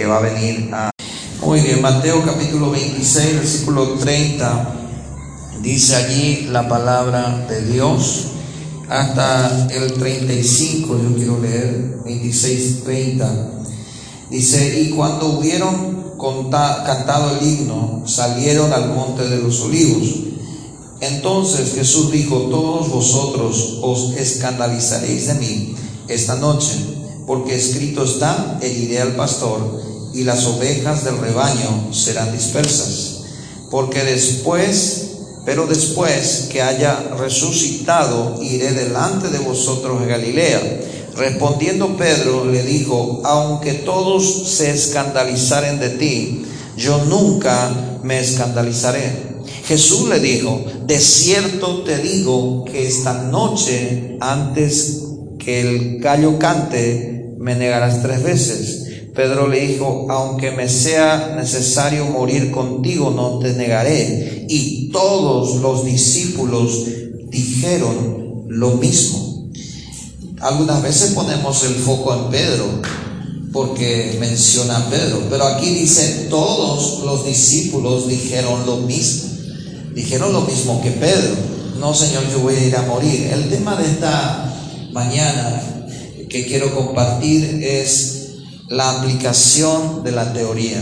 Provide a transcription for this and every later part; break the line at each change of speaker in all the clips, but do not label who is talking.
que va a venir a... Muy bien, Mateo capítulo 26, versículo 30, dice allí la palabra de Dios. Hasta el 35, yo quiero leer, 26, 30. Dice, y cuando hubieron cantado el himno, salieron al monte de los olivos. Entonces Jesús dijo, todos vosotros os escandalizaréis de mí esta noche, porque escrito está, heriré al pastor y las ovejas del rebaño serán dispersas. Porque después, pero después que haya resucitado, iré delante de vosotros a Galilea. Respondiendo Pedro le dijo, aunque todos se escandalizaren de ti, yo nunca me escandalizaré. Jesús le dijo, de cierto te digo que esta noche, antes que el gallo cante, me negarás tres veces. Pedro le dijo, aunque me sea necesario morir contigo, no te negaré. Y todos los discípulos dijeron lo mismo. Algunas veces ponemos el foco en Pedro porque menciona a Pedro, pero aquí dice todos los discípulos dijeron lo mismo. Dijeron lo mismo que Pedro. No, Señor, yo voy a ir a morir. El tema de esta mañana que quiero compartir es la aplicación de la teoría,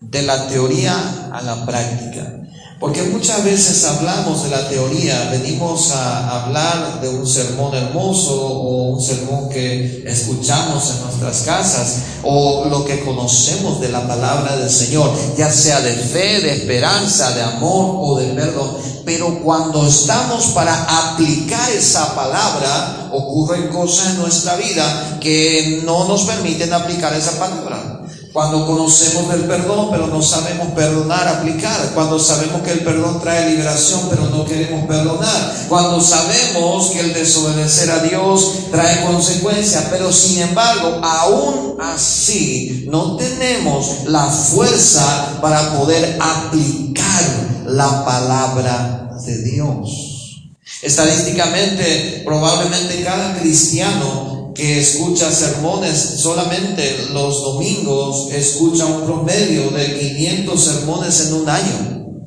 de la teoría a la práctica. Porque muchas veces hablamos de la teoría, venimos a hablar de un sermón hermoso o un sermón que escuchamos en nuestras casas o lo que conocemos de la palabra del Señor, ya sea de fe, de esperanza, de amor o de perdón. Pero cuando estamos para aplicar esa palabra, ocurren cosas en nuestra vida que no nos permiten aplicar esa palabra. Cuando conocemos del perdón, pero no sabemos perdonar, aplicar. Cuando sabemos que el perdón trae liberación, pero no queremos perdonar. Cuando sabemos que el desobedecer a Dios trae consecuencias, pero sin embargo, aún así, no tenemos la fuerza para poder aplicar la palabra de Dios. Estadísticamente, probablemente cada cristiano que escucha sermones solamente los domingos, escucha un promedio de 500 sermones en un año.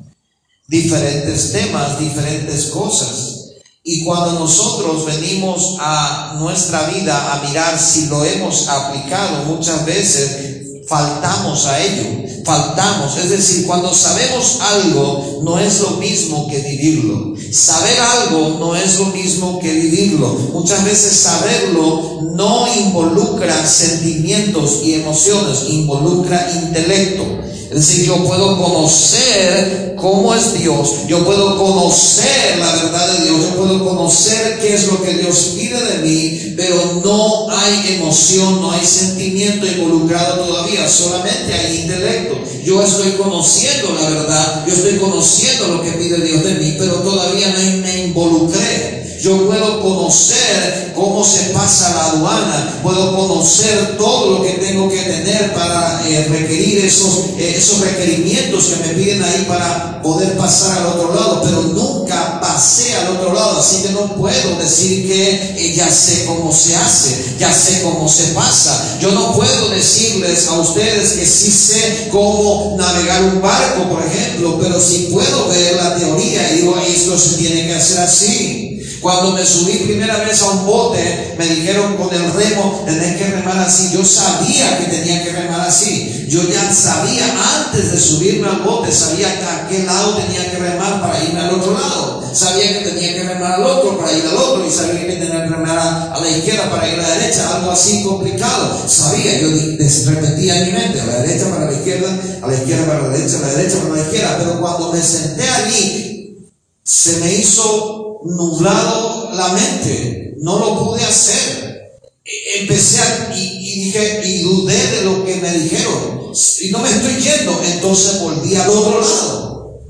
Diferentes temas, diferentes cosas. Y cuando nosotros venimos a nuestra vida a mirar si lo hemos aplicado, muchas veces faltamos a ello, faltamos. Es decir, cuando sabemos algo no es lo mismo que vivirlo. Saber algo no es lo mismo que vivirlo. Muchas veces saberlo no involucra sentimientos y emociones, involucra intelecto. Es decir, yo puedo conocer cómo es Dios, yo puedo conocer la verdad de Dios, yo puedo conocer qué es lo que Dios pide de mí, pero no hay emoción, no hay sentimiento involucrado todavía, solamente hay intelecto. Yo estoy conociendo la verdad, yo estoy conociendo lo que pide Dios de mí, pero todavía no me involucré. Yo puedo conocer cómo se pasa la aduana, puedo conocer todo lo que tengo que tener para eh, requerir esos, eh, esos requerimientos que me piden ahí para poder pasar al otro lado, pero nunca pasé al otro lado, así que no puedo decir que eh, ya sé cómo se hace, ya sé cómo se pasa. Yo no puedo decirles a ustedes que sí sé cómo navegar un barco, por ejemplo, pero sí puedo ver la teoría y digo, esto se tiene que hacer así. Cuando me subí primera vez a un bote, me dijeron con el remo, tenés que remar así. Yo sabía que tenía que remar así. Yo ya sabía antes de subirme al bote, sabía a qué lado tenía que remar para irme al otro lado. Sabía que tenía que remar al otro para ir al otro y sabía que tenía que remar a, la izquierda para ir a la derecha. Algo así complicado. Sabía, yo repetía en mi mente, a la derecha para la izquierda, a la izquierda para la derecha, a la derecha para la izquierda. Pero cuando me senté allí, se me hizo nublado la mente, no lo pude hacer. E, empecé a, y, dije, y dudé de lo que me dijeron. Y no me estoy yendo, entonces volví al otro lado.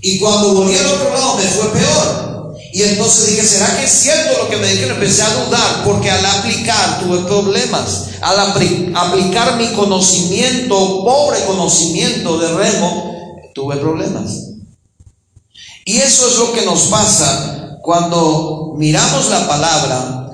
Y cuando volví al otro lado me fue peor. Y entonces dije, ¿será que es cierto lo que me dijeron? Empecé a dudar porque al aplicar tuve problemas. Al aplicar mi conocimiento, pobre conocimiento de remo, tuve problemas. Y eso es lo que nos pasa cuando miramos la palabra,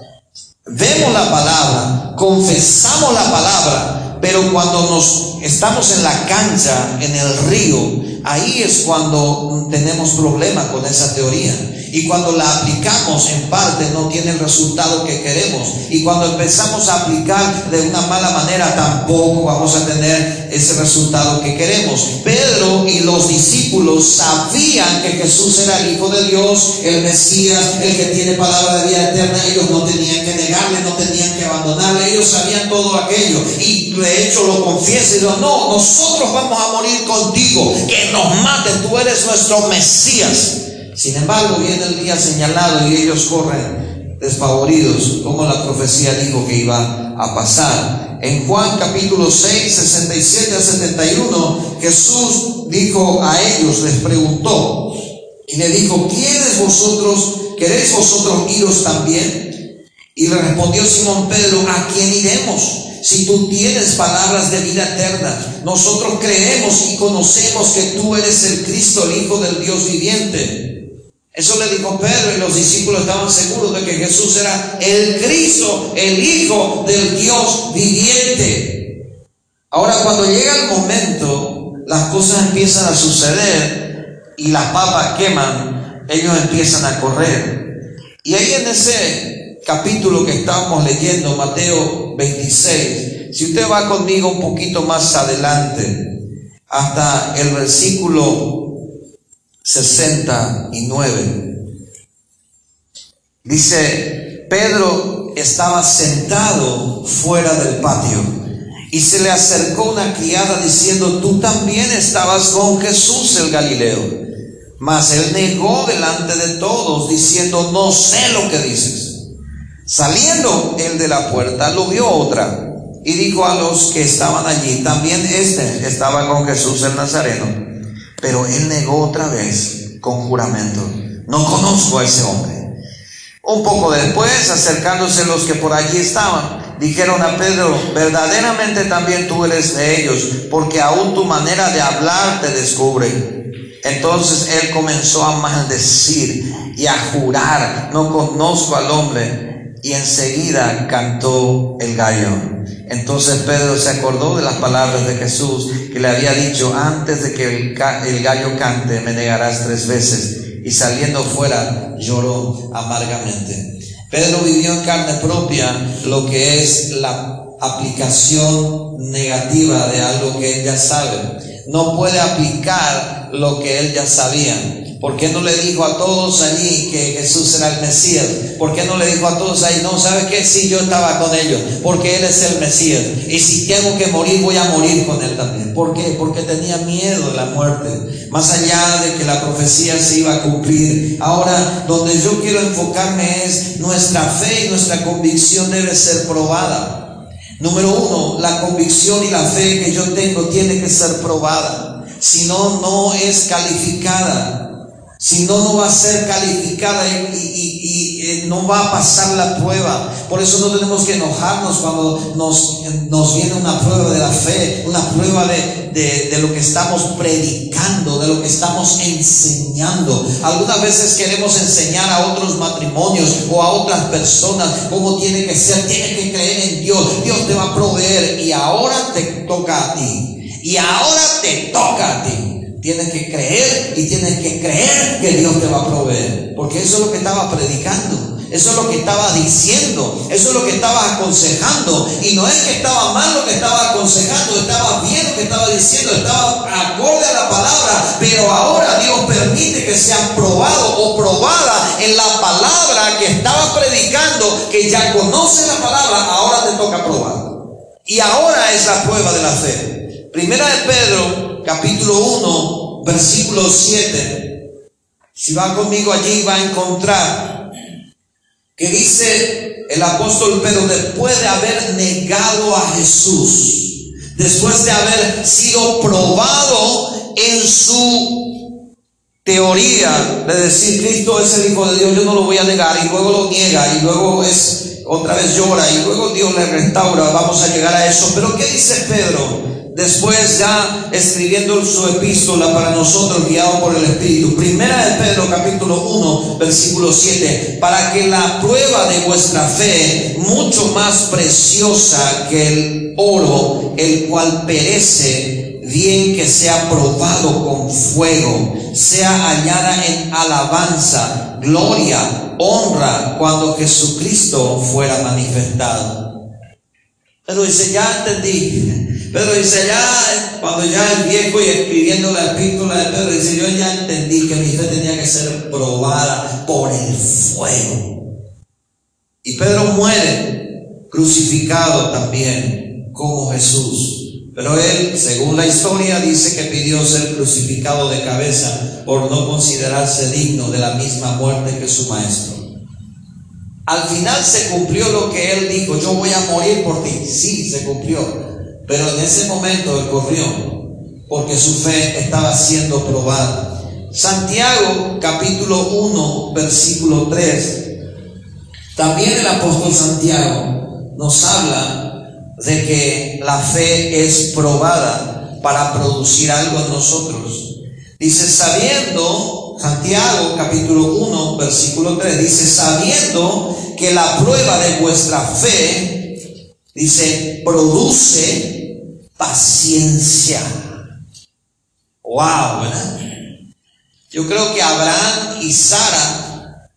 vemos la palabra, confesamos la palabra, pero cuando nos estamos en la cancha, en el río, ahí es cuando tenemos problemas con esa teoría. Y cuando la aplicamos en parte no tiene el resultado que queremos. Y cuando empezamos a aplicar de una mala manera tampoco vamos a tener ese resultado que queremos. Pedro y los discípulos sabían que Jesús era el Hijo de Dios, el Mesías, el que tiene palabra de vida eterna. Ellos no tenían que negarle, no tenían que abandonarle. Ellos sabían todo aquello. Y de hecho lo confiesan y no, nosotros vamos a morir contigo. Que nos maten, tú eres nuestro Mesías. Sin embargo, viene el día señalado y ellos corren despavoridos, como la profecía dijo que iba a pasar. En Juan capítulo 6, 67 a 71, Jesús dijo a ellos, les preguntó y le dijo, ¿quiénes vosotros, queréis vosotros iros también? Y le respondió Simón Pedro, ¿a quién iremos? Si tú tienes palabras de vida eterna, nosotros creemos y conocemos que tú eres el Cristo, el Hijo del Dios viviente. Eso le dijo Pedro y los discípulos estaban seguros de que Jesús era el Cristo, el Hijo del Dios viviente. Ahora cuando llega el momento, las cosas empiezan a suceder y las papas queman, ellos empiezan a correr. Y ahí en ese capítulo que estábamos leyendo, Mateo 26, si usted va conmigo un poquito más adelante, hasta el versículo 69. Dice, Pedro estaba sentado fuera del patio y se le acercó una criada diciendo, tú también estabas con Jesús el Galileo. Mas él negó delante de todos diciendo, no sé lo que dices. Saliendo él de la puerta, lo vio otra y dijo a los que estaban allí, también este estaba con Jesús el Nazareno. Pero él negó otra vez con juramento, no conozco a ese hombre. Un poco después, acercándose los que por allí estaban, dijeron a Pedro, verdaderamente también tú eres de ellos, porque aún tu manera de hablar te descubre. Entonces él comenzó a maldecir y a jurar, no conozco al hombre, y enseguida cantó el gallo. Entonces Pedro se acordó de las palabras de Jesús que le había dicho, antes de que el, gallo cante, me negarás tres veces. Y saliendo fuera, lloró amargamente. Pedro vivió en carne propia lo que es la aplicación negativa de algo que él ya sabe. No puede aplicar lo que él ya sabía. ¿Por qué no le dijo a todos allí que Jesús era el Mesías? ¿Por qué no le dijo a todos ahí, no, ¿sabe qué? Sí, yo estaba con ellos, porque Él es el Mesías. Y si tengo que morir, voy a morir con Él también. ¿Por qué? Porque tenía miedo de la muerte. Más allá de que la profecía se iba a cumplir. Ahora, donde yo quiero enfocarme es nuestra fe y nuestra convicción debe ser probada. Número uno, la convicción y la fe que yo tengo tiene que ser probada. Si no, no es calificada. Si no, no va a ser calificada y, eh, no va a pasar la prueba. Por eso no tenemos que enojarnos cuando nos, nos viene una prueba de la fe, una prueba de, de, lo que estamos predicando, de lo que estamos enseñando. Algunas veces queremos enseñar a otros matrimonios o a otras personas cómo tiene que ser. Tienes que creer en Dios. Dios te va a proveer y ahora te toca a ti. Y ahora te toca a ti. Tienes que creer y tienes que creer que Dios te va a proveer. Porque eso es lo que estaba predicando. Eso es lo que estaba diciendo. Eso es lo que estaba aconsejando. Y no es que estaba mal lo que estaba aconsejando. Estaba bien lo que estaba diciendo. Estaba acorde a la palabra. Pero ahora Dios permite que sea probado o probada en la palabra que estaba predicando. Que ya conoce la palabra. Ahora te toca probar. Y ahora es la prueba de la fe. Primera de Pedro capítulo 1, versículo 7. Si va conmigo allí va a encontrar que dice el apóstol Pedro, después de haber negado a Jesús, después de haber sido probado en su teoría de decir Cristo es el Hijo de Dios, yo no lo voy a negar, y luego lo niega, y luego es otra vez llora y luego Dios le restaura, vamos a llegar a eso. Pero ¿qué dice Pedro? Después ya escribiendo su epístola para nosotros guiado por el Espíritu. Primera de Pedro capítulo 1 versículo 7. Para que la prueba de vuestra fe, mucho más preciosa que el oro, el cual perece, bien que sea probado con fuego, sea hallada en alabanza, gloria, honra, cuando Jesucristo fuera manifestado. Pero dice, ya entendí. Pedro dice, ya, cuando ya el viejo y escribiendo la epístola de Pedro, dice, yo ya entendí que mi fe tenía que ser probada por el fuego. Y Pedro muere crucificado también como Jesús. Pero él, según la historia, dice que pidió ser crucificado de cabeza por no considerarse digno de la misma muerte que su maestro. Al final se cumplió lo que él dijo, yo voy a morir por ti. Sí, se cumplió. Pero en ese momento él corrió porque su fe estaba siendo probada. Santiago capítulo 1 versículo 3. También el apóstol Santiago nos habla de que la fe es probada para producir algo en nosotros. Dice, sabiendo, Santiago capítulo 1 versículo 3, dice, sabiendo que la prueba de vuestra fe, dice, produce paciencia. Wow, ¿verdad? Yo creo que Abraham y Sara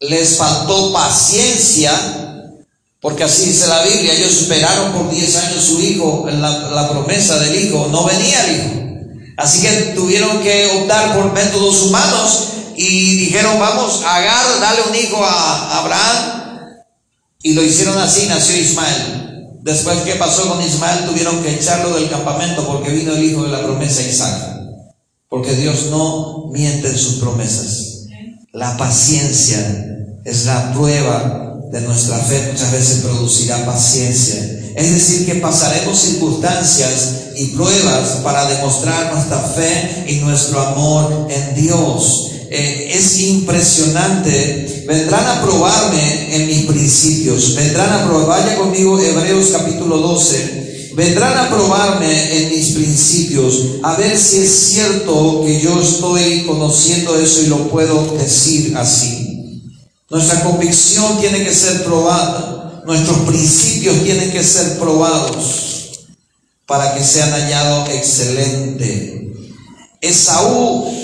les faltó paciencia, porque así dice la Biblia, ellos esperaron por 10 años su hijo, la, la promesa del hijo, no venía el hijo. Así que tuvieron que optar por métodos humanos y dijeron, vamos, Agar, dale un hijo a Abraham. Y lo hicieron así, nació Ismael. Después, ¿qué pasó con Ismael? Tuvieron que echarlo del campamento porque vino el hijo de la promesa Isaac. Porque Dios no miente en sus promesas. La paciencia es la prueba de nuestra fe. Muchas veces producirá paciencia. Es decir, que pasaremos circunstancias y pruebas para demostrar nuestra fe y nuestro amor en Dios. Eh, es impresionante. Vendrán a probarme en mis principios. Vendrán a probar, vaya conmigo Hebreos capítulo 12. Vendrán a probarme en mis principios, a ver si es cierto que yo estoy conociendo eso y lo puedo decir así. Nuestra convicción tiene que ser probada, nuestros principios tienen que ser probados para que sean hallados excelente. Esaú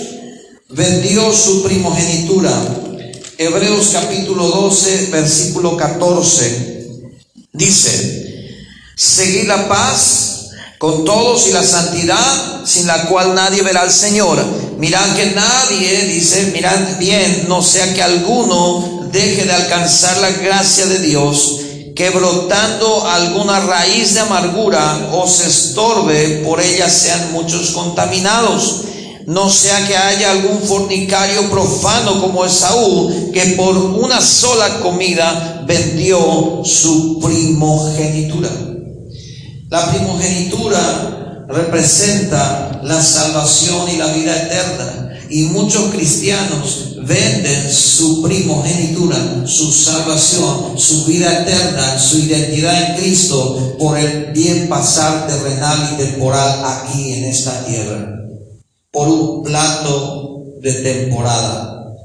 vendió su primogenitura. Hebreos capítulo 12, versículo 14. Dice, seguid la paz con todos y la santidad sin la cual nadie verá al Señor. Mirad que nadie, dice, mirad bien, no sea que alguno deje de alcanzar la gracia de Dios, que brotando alguna raíz de amargura os estorbe, por ella sean muchos contaminados no sea que haya algún fornicario profano como Esaú, que por una sola comida vendió su primogenitura. La primogenitura representa la salvación y la vida eterna. Y muchos cristianos venden su primogenitura, su salvación, su vida eterna, su identidad en Cristo por el bien pasar terrenal y temporal aquí en esta tierra por un plato de temporada.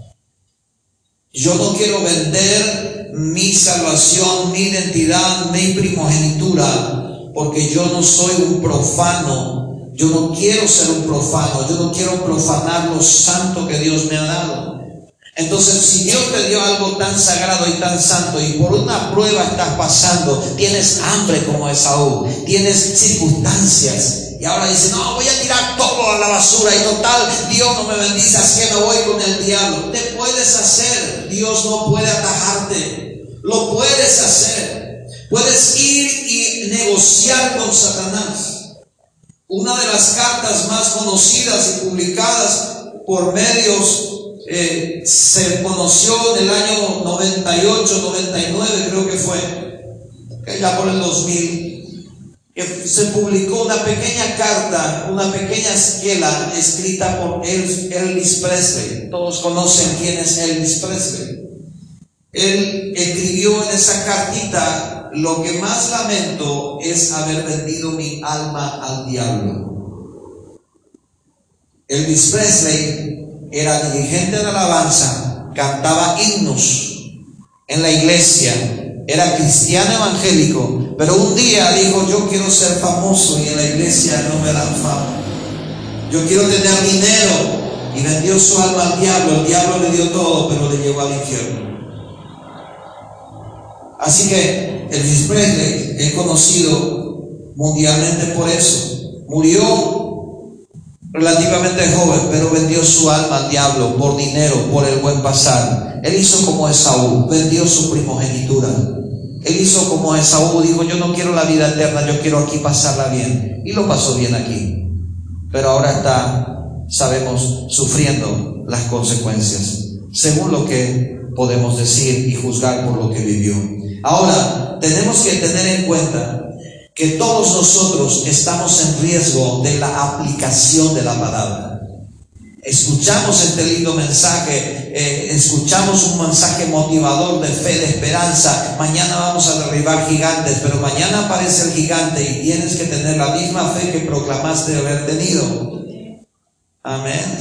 Yo no quiero vender mi salvación, mi identidad, mi primogenitura, porque yo no soy un profano. Yo no quiero ser un profano. Yo no quiero profanar lo santo que Dios me ha dado. Entonces, si Dios te dio algo tan sagrado y tan santo y por una prueba estás pasando, tienes hambre como Esaú, tienes circunstancias, y ahora dice, no, voy a tirar todo a la basura y total, Dios no me bendice, así que me voy con el diablo. Te puedes hacer, Dios no puede atajarte. Lo puedes hacer. Puedes ir y negociar con Satanás. Una de las cartas más conocidas y publicadas por medios eh, se conoció en el año 98, 99 creo que fue, ya por el 2000 se publicó una pequeña carta, una pequeña esquela escrita por Elvis Presley. Todos conocen quién es Elvis Presley. Él escribió en esa cartita, lo que más lamento es haber vendido mi alma al diablo. Elvis Presley era dirigente de alabanza, cantaba himnos en la iglesia, era cristiano evangélico, pero un día dijo, yo quiero ser famoso y en la iglesia no me dan fama. Yo quiero tener dinero y vendió su alma al diablo, el diablo le dio todo, pero le llevó al infierno. Así que Elvis Presley es conocido mundialmente por eso. Murió relativamente joven, pero vendió su alma al diablo por dinero, por el buen pasar. Él hizo como Esaú, vendió su primogenitura. Él hizo como Esaú, dijo, yo no quiero la vida eterna, yo quiero aquí pasarla bien. Y lo pasó bien aquí. Pero ahora está, sabemos, sufriendo las consecuencias, según lo que podemos decir y juzgar por lo que vivió. Ahora, tenemos que tener en cuenta que todos nosotros estamos en riesgo de la aplicación de la palabra. Escuchamos este lindo mensaje, eh, escuchamos un mensaje motivador de fe, de esperanza. Mañana vamos a derribar gigantes, pero mañana aparece el gigante y tienes que tener la misma fe que proclamaste haber tenido. Amén.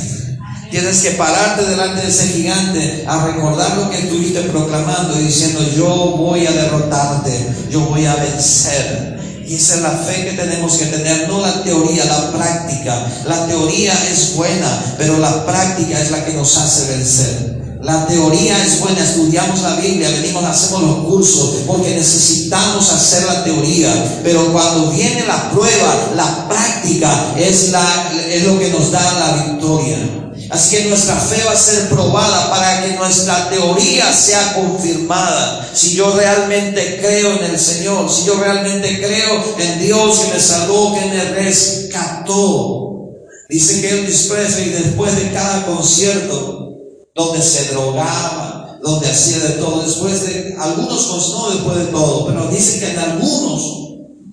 Tienes que pararte delante de ese gigante a recordar lo que estuviste proclamando y diciendo, yo voy a derrotarte, yo voy a vencer. Y esa es la fe que tenemos que tener, no la teoría, la práctica. La teoría es buena, pero la práctica es la que nos hace vencer. La teoría es buena, estudiamos la Biblia, venimos, hacemos los cursos porque necesitamos hacer la teoría, pero cuando viene la prueba, la práctica es, la, es lo que nos da la victoria. Así que nuestra fe va a ser probada para que nuestra teoría sea confirmada. Si yo realmente creo en el Señor, si yo realmente creo en Dios que me salvó, que me rescató. Dice que él y después de cada concierto, donde se drogaba, donde hacía de todo, después de algunos, no después de todo, pero dice que en algunos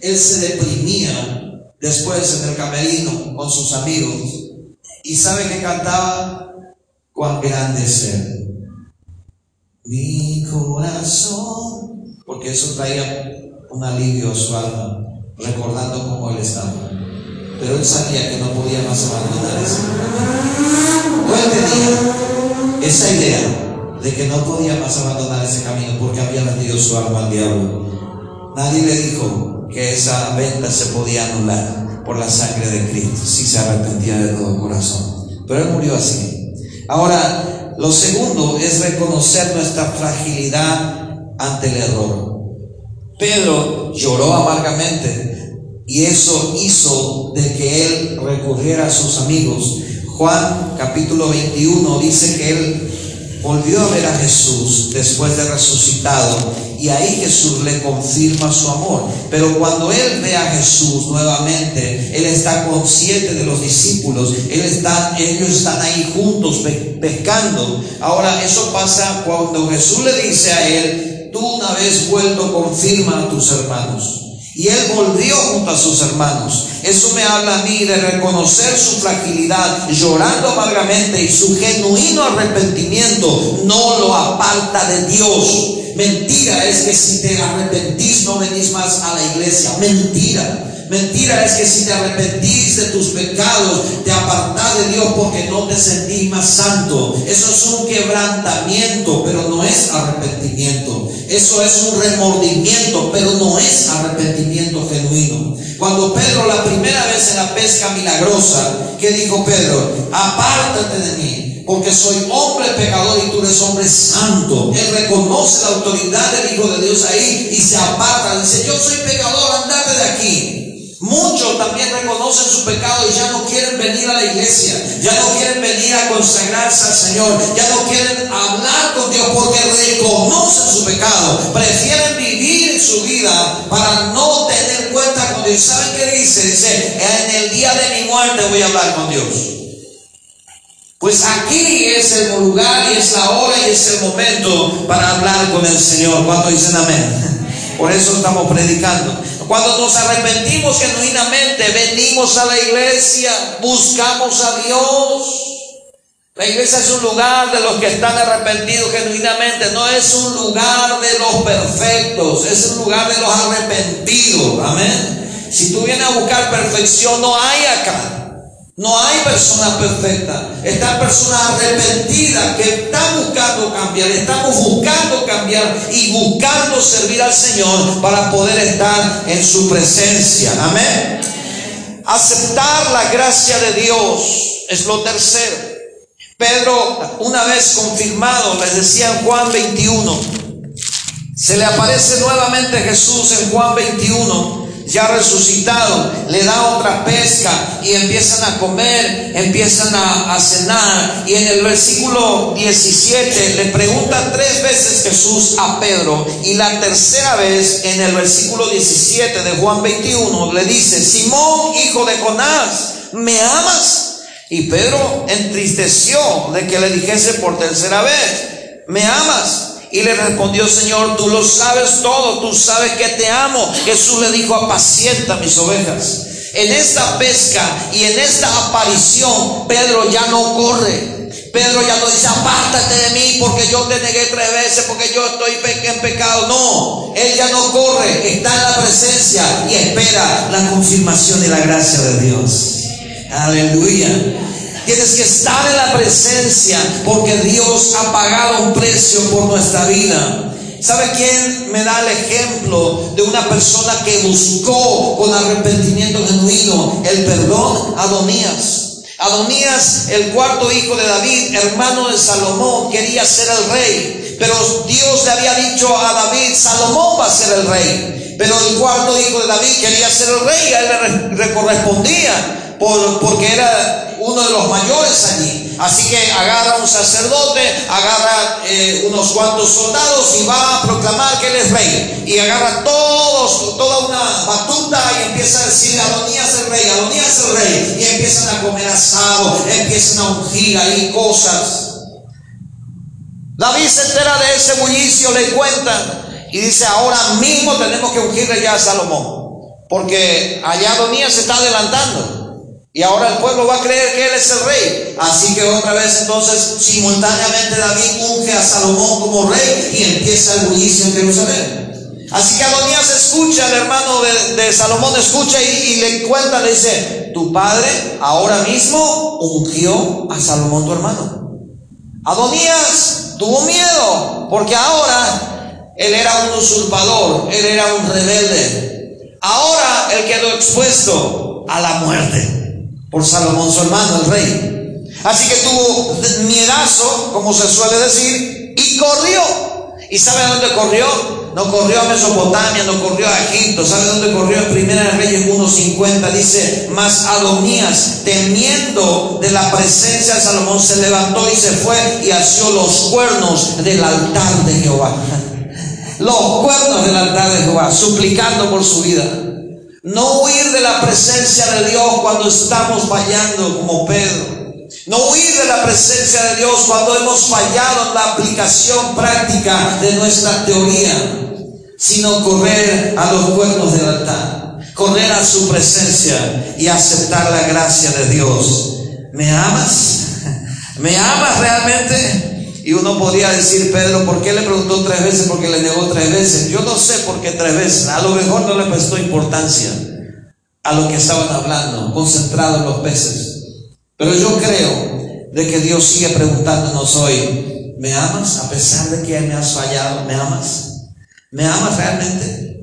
él se deprimía después en el camerino con sus amigos ¿Y sabe que cantaba? Cuán grande es Él. Mi corazón, porque eso traía un alivio a su alma, recordando cómo Él estaba. Pero él sabía que no podía más abandonar ese camino. Esa idea de que no podía más abandonar ese camino porque había vendido su alma al diablo. Nadie le dijo que esa venta se podía anular por la sangre de Cristo, si se arrepentía de todo corazón. Pero él murió así. Ahora, lo segundo es reconocer nuestra fragilidad ante el error. Pedro lloró amargamente y eso hizo de que él recurriera a sus amigos. Juan capítulo 21 dice que él volvió a ver a Jesús después de resucitado y ahí Jesús le confirma su amor. Pero cuando él ve a Jesús nuevamente, él está consciente de los discípulos, él está, ellos están ahí juntos pescando. Ahora, eso pasa cuando Jesús le dice a él, tú una vez vuelto confirma a tus hermanos. Y él volvió junto a sus hermanos. Eso me habla a mí de reconocer su fragilidad, llorando amargamente y su genuino arrepentimiento no lo aparta de Dios. Mentira es que si te arrepentís no venís más a la iglesia. Mentira. Mentira es que si te arrepentís de tus pecados, te apartás de Dios porque no te sentís más santo. Eso es un quebrantamiento, pero no es arrepentimiento. Eso es un remordimiento, pero no es arrepentimiento genuino. Cuando Pedro la primera vez en la pesca milagrosa, ¿qué dijo Pedro? Apártate de mí, porque soy hombre pecador y tú eres hombre santo. Él reconoce la autoridad del Hijo de Dios ahí y se aparta. Dice, yo soy pecador, andate de aquí. Muchos también reconocen su pecado y ya no quieren venir a la iglesia, ya no quieren venir a consagrarse al Señor, ya no quieren hablar con Dios porque reconocen su pecado, prefieren vivir su vida para no tener cuenta con Dios. ¿Saben qué dice? Dice, en el día de mi muerte voy a hablar con Dios. Pues aquí es el lugar y es la hora y es el momento para hablar con el Señor. ¿Cuánto dicen amén? Por eso estamos predicando. Cuando nos arrepentimos genuinamente, venimos a la iglesia, buscamos a Dios. La iglesia es un lugar de los que están arrepentidos genuinamente, no es un lugar de los perfectos, es un lugar de los arrepentidos. Amén. Si tú vienes a buscar perfección, no hay acá. No hay personas perfectas, están personas arrepentidas que están buscando cambiar, estamos buscando cambiar y buscando servir al Señor para poder estar en su presencia. Amén. Aceptar la gracia de Dios es lo tercero. Pedro, una vez confirmado, les decía en Juan 21, se le aparece nuevamente Jesús en Juan 21 ya resucitado, le da otra pesca y empiezan a comer, empiezan a, cenar. Y en el versículo 17 le pregunta tres veces Jesús a Pedro y la tercera vez en el versículo 17 de Juan 21 le dice, Simón, hijo de Jonás, ¿me amas? Y Pedro entristeció de que le dijese por tercera vez, ¿me amas? Y le respondió, Señor, tú lo sabes todo, tú sabes que te amo. Jesús le dijo, apacienta mis ovejas. En esta pesca y en esta aparición, Pedro ya no corre. Pedro ya no dice, apártate de mí porque yo te negué tres veces, porque yo estoy en pecado. No, él ya no corre, está en la presencia y espera la confirmación y la gracia de Dios. Aleluya. Tienes que estar en la presencia porque Dios ha pagado un precio por nuestra vida. ¿Sabe quién me da el ejemplo de una persona que buscó con arrepentimiento genuino el perdón? Adonías. Adonías, el cuarto hijo de David, hermano de Salomón, quería ser el rey. Pero Dios le había dicho a David, Salomón va a ser el rey. Pero el cuarto hijo de David quería ser el rey, a él le correspondía, por, porque era uno de los mayores allí. Así que agarra un sacerdote, agarra eh, unos cuantos soldados y va a proclamar que él es rey. Y agarra todos, toda una batuta y empieza a decir, Adonías el rey, Adonías el rey. Y empiezan a comer asado, empiezan a ungir ahí cosas. David se entera de ese bullicio, le cuentan y dice, ahora mismo tenemos que ungirle ya a Salomón. Porque allá Adonías se está adelantando. Y ahora el pueblo va a creer que él es el rey. Así que otra vez entonces simultáneamente David unge a Salomón como rey y empieza el bullicio en Jerusalén. Así que Adonías escucha, el hermano de, Salomón escucha y, y, le cuenta, le dice, tu padre ahora mismo ungió a Salomón tu hermano. Adonías tuvo miedo porque ahora él era un usurpador, él era un rebelde. Ahora él quedó expuesto a la muerte por Salomón su hermano, el rey. Así que tuvo miedazo, como se suele decir, y corrió. ¿Y sabe dónde corrió? No corrió a Mesopotamia, no corrió a Egipto. ¿Sabe dónde corrió? En Primera de Reyes 1.50 dice, mas Adonías, temiendo de la presencia de Salomón, se levantó y se fue y asió los cuernos del altar de Jehová. Los cuernos del altar de Jehová, suplicando por su vida. No huir de la presencia de Dios cuando estamos fallando como Pedro. No huir de la presencia de Dios cuando hemos fallado en la aplicación práctica de nuestra teoría, sino correr a los cuernos del altar, correr a su presencia y aceptar la gracia de Dios. ¿Me amas? ¿Me amas realmente? Y uno podría decir, Pedro, ¿por qué le preguntó tres veces? Porque le negó tres veces. Yo no sé por qué tres veces. A lo mejor no le prestó importancia a lo que estaban hablando, concentrado en los peces. Pero yo creo de que Dios sigue preguntándonos hoy, ¿me amas a pesar de que me has fallado? ¿Me amas? ¿Me amas realmente?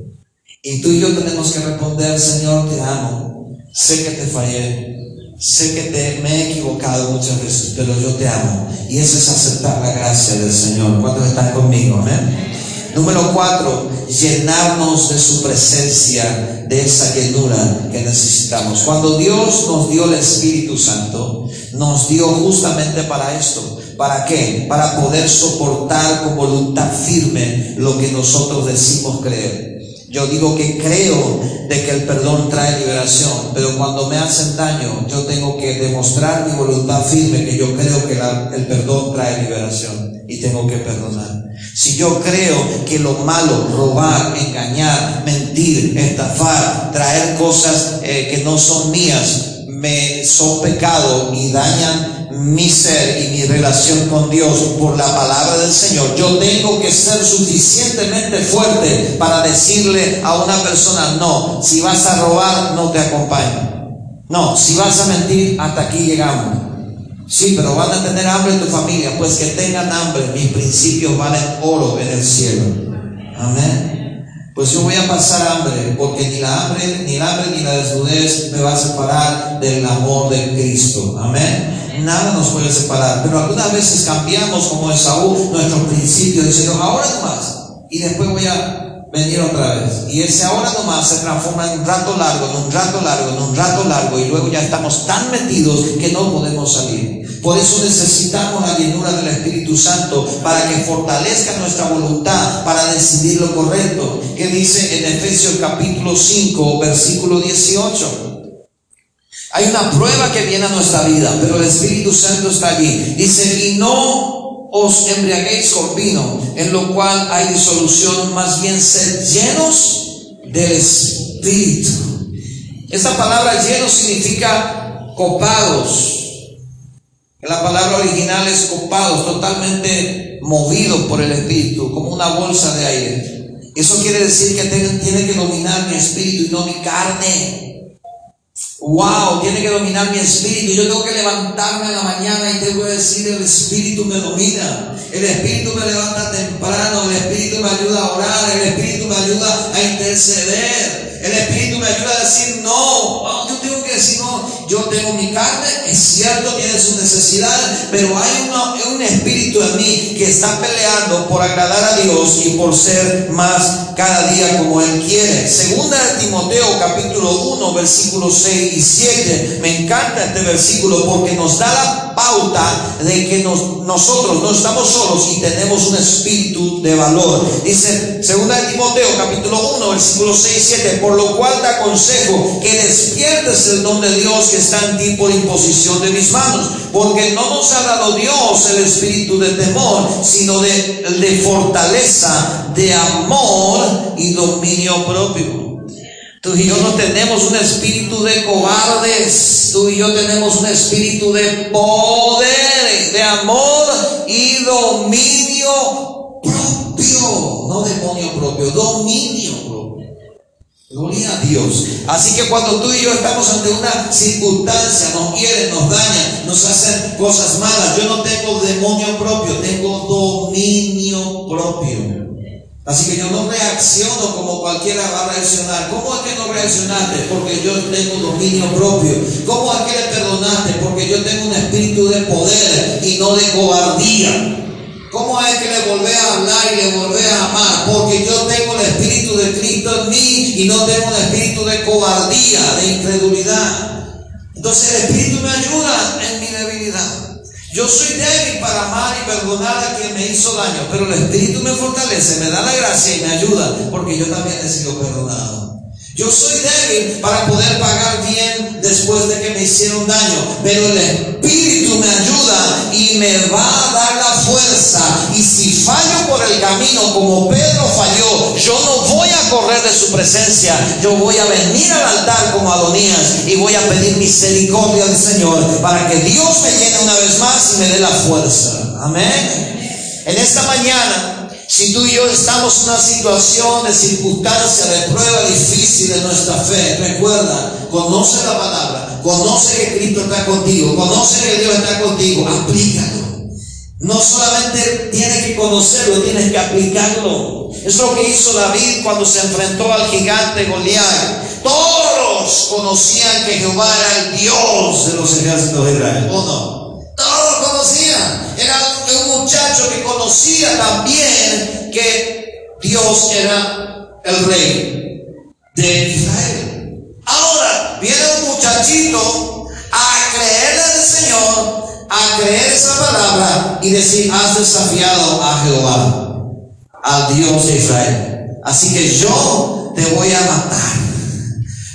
Y tú y yo tenemos que responder, Señor, te amo. Sé que te fallé. Sé que te, me he equivocado muchas veces, pero yo te amo. Y eso es aceptar la gracia del Señor. ¿Cuántos están conmigo? Amén. Número cuatro, llenarnos de su presencia, de esa llenura que necesitamos. Cuando Dios nos dio el Espíritu Santo, nos dio justamente para esto. ¿Para qué? Para poder soportar con voluntad firme lo que nosotros decimos creer. Yo digo que creo de que el perdón trae liberación, pero cuando me hacen daño, yo tengo que demostrar mi voluntad firme que yo creo que el perdón trae liberación y tengo que perdonar. Si yo creo que lo malo, robar, engañar, mentir, estafar, traer cosas eh, que no son mías, me son pecado y dañan mi ser y mi relación con Dios por la palabra del Señor, yo tengo que ser suficientemente fuerte para decirle a una persona, no, si vas a robar, no te acompaño. No, si vas a mentir, hasta aquí llegamos. Sí, pero van a tener hambre en tu familia, pues que tengan hambre, mis principios valen oro en el cielo. Amén pues yo voy a pasar hambre, porque ni la hambre, ni el hambre, ni la desnudez me va a separar del amor de Cristo. Amén. Nada nos puede separar. Pero algunas veces cambiamos como Esaú nuestros principios, diciendo, ahora más y después voy a venir otra vez. Y ese ahora nomás se transforma en un rato largo, en un rato largo, en un rato largo, y luego ya estamos tan metidos que no podemos salir. Por eso necesitamos la llenura del Espíritu Santo para que fortalezca nuestra voluntad para decidir lo correcto. Que dice en Efesios capítulo 5, versículo 18. Hay una prueba que viene a nuestra vida, pero el Espíritu Santo está allí. Dice, y no os embriaguéis con vino, en lo cual hay disolución, más bien sed llenos del Espíritu. Esta palabra lleno significa copados, la palabra original es copados, totalmente movido por el Espíritu, como una bolsa de aire. Eso quiere decir que tiene que dominar mi espíritu y no mi carne. Wow, tiene que dominar mi espíritu. Yo tengo que levantarme en la mañana y tengo que decir, el espíritu me domina. El espíritu me levanta temprano, el espíritu me ayuda a orar, el espíritu me ayuda a interceder. El espíritu me ayuda a decir, no, yo tengo que decir, no, yo tengo mi carne, es cierto, tiene sus necesidades, pero hay un espíritu en mí que está peleando por agradar a Dios y por ser más cada día como Él quiere. Segunda de Timoteo capítulo 1 versículos 6 y 7. Me encanta este versículo porque nos da la pauta de que nosotros no estamos solos y tenemos un espíritu de valor. Dice segunda de Timoteo capítulo 1 versículos 6 y 7. Por lo cual te aconsejo que despiertes el don de Dios que está en ti por imposición de mis manos, porque no nos ha dado Dios el espíritu de temor, sino de, de fortaleza, de amor y dominio propio. Tú y yo no tenemos un espíritu de cobardes, tú y yo tenemos un espíritu de poder, de amor y dominio propio, no demonio propio, dominio Gloria a Dios. Así que cuando tú y yo estamos ante una circunstancia, nos quieren, nos dañan, nos hacen cosas malas, yo no tengo demonio propio, tengo dominio propio. Así que yo no reacciono como cualquiera va a reaccionar. ¿Cómo es que no reaccionaste? Porque yo tengo dominio propio. ¿Cómo es que le perdonaste? Porque yo tengo un espíritu de poder y no de cobardía. ¿Cómo es que le volvé a hablar y le volvé a amar? Porque yo tengo el Espíritu de Cristo en mí y no tengo el espíritu de cobardía, de incredulidad. Entonces el Espíritu me ayuda en mi debilidad. Yo soy débil para amar y perdonar a quien me hizo daño, pero el Espíritu me fortalece, me da la gracia y me ayuda, porque yo también he sido perdonado. Yo soy débil para poder pagar bien después de que me hicieron daño, pero el Espíritu me ayuda y me va a dar la fuerza. Y si fallo por el camino como Pedro falló, yo no voy a correr de su presencia, yo voy a venir al altar como Adonías y voy a pedir misericordia al Señor para que Dios me llene una vez más y me dé la fuerza. Amén. En esta mañana si tú y yo estamos en una situación de circunstancia, de prueba difícil de nuestra fe, recuerda, conoce la palabra, conoce que Cristo está contigo, conoce que Dios está contigo, aplícalo. No solamente tienes que conocerlo, tienes que aplicarlo. Es lo que hizo David cuando se enfrentó al gigante Goliat. Todos conocían que Jehová era el Dios de los ejércitos de Israel, ¿o no? Todos conocían. Era un muchacho que conocía también que Dios era el rey de Israel. Ahora viene un muchachito a creerle al Señor, a creer esa palabra y decir, has desafiado a Jehová, al Dios de Israel. Así que yo te voy a matar.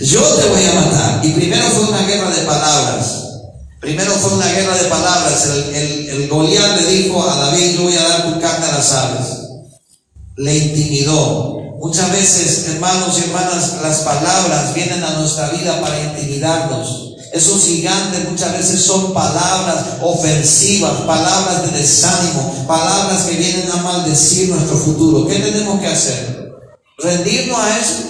Yo te voy a matar. Y primero fue una guerra de palabras. Primero fue una guerra de palabras. El, el, el Goliat le dijo a David, yo voy a dar tu carne a las aves. Le intimidó. Muchas veces, hermanos y hermanas, las palabras vienen a nuestra vida para intimidarnos. Esos gigantes muchas veces son palabras ofensivas, palabras de desánimo, palabras que vienen a maldecir nuestro futuro. ¿Qué tenemos que hacer? ¿Rendirnos a eso?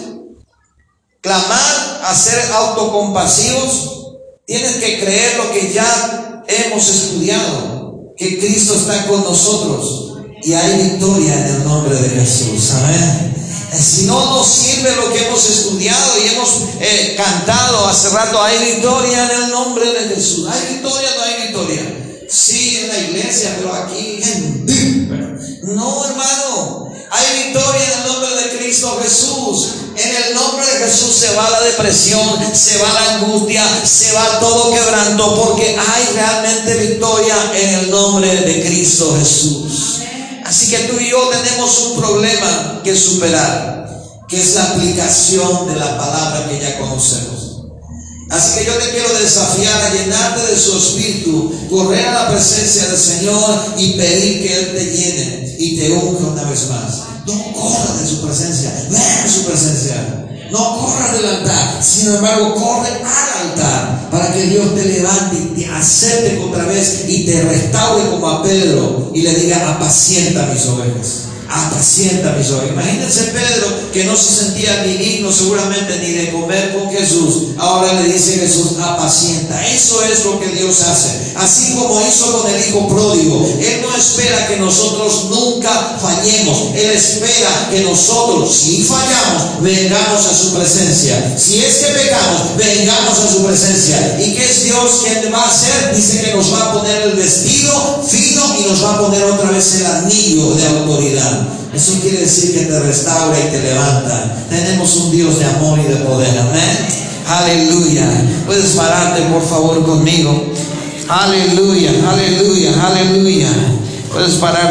¿Clamar a ser autocompasivos? Tienes que creer lo que ya hemos estudiado, que Cristo está con nosotros y hay victoria en el nombre de Jesús. Amén. Si no nos sirve lo que hemos estudiado y hemos eh, cantado hace rato, hay victoria en el nombre de Jesús. ¿Hay victoria no hay victoria? Sí, en la iglesia, pero aquí No, hermano. Hay victoria en el nombre de Cristo Jesús. En el nombre de Jesús se va la depresión, se va la angustia, se va todo quebranto, porque hay realmente victoria en el nombre de Cristo Jesús. Así que tú y yo tenemos un problema que superar, que es la aplicación de la palabra que ya conocemos. Así que yo te quiero desafiar a llenarte de su espíritu, correr a la presencia del Señor y pedir que Él te llene y te unja una vez más. No corras de su presencia, ven su presencia. No corras del altar, sin embargo, corre al altar para que Dios te levante y te acepte otra vez y te restaure como a Pedro y le diga, apacienta mis ovejas apacienta mis ovejas. Imagínense Pedro que no se sentía ni digno seguramente ni de comer con Jesús. Ahora le dice Jesús, apacienta. Eso es lo que Dios hace. Así como hizo con el hijo pródigo. Él no espera que nosotros nunca fallemos. Él espera que nosotros, si fallamos, vengamos a su presencia. Si es que pecamos, vengamos a su presencia. ¿Y qué es Dios quien va a hacer? Dice que nos va a poner el vestido fino y nos va a poner otra vez el anillo de autoridad. Eso quiere decir que te restaura y te levanta. Tenemos un Dios de amor y de poder. Amén. Aleluya. Puedes pararte por favor conmigo. Aleluya, aleluya, aleluya. Puedes pararte.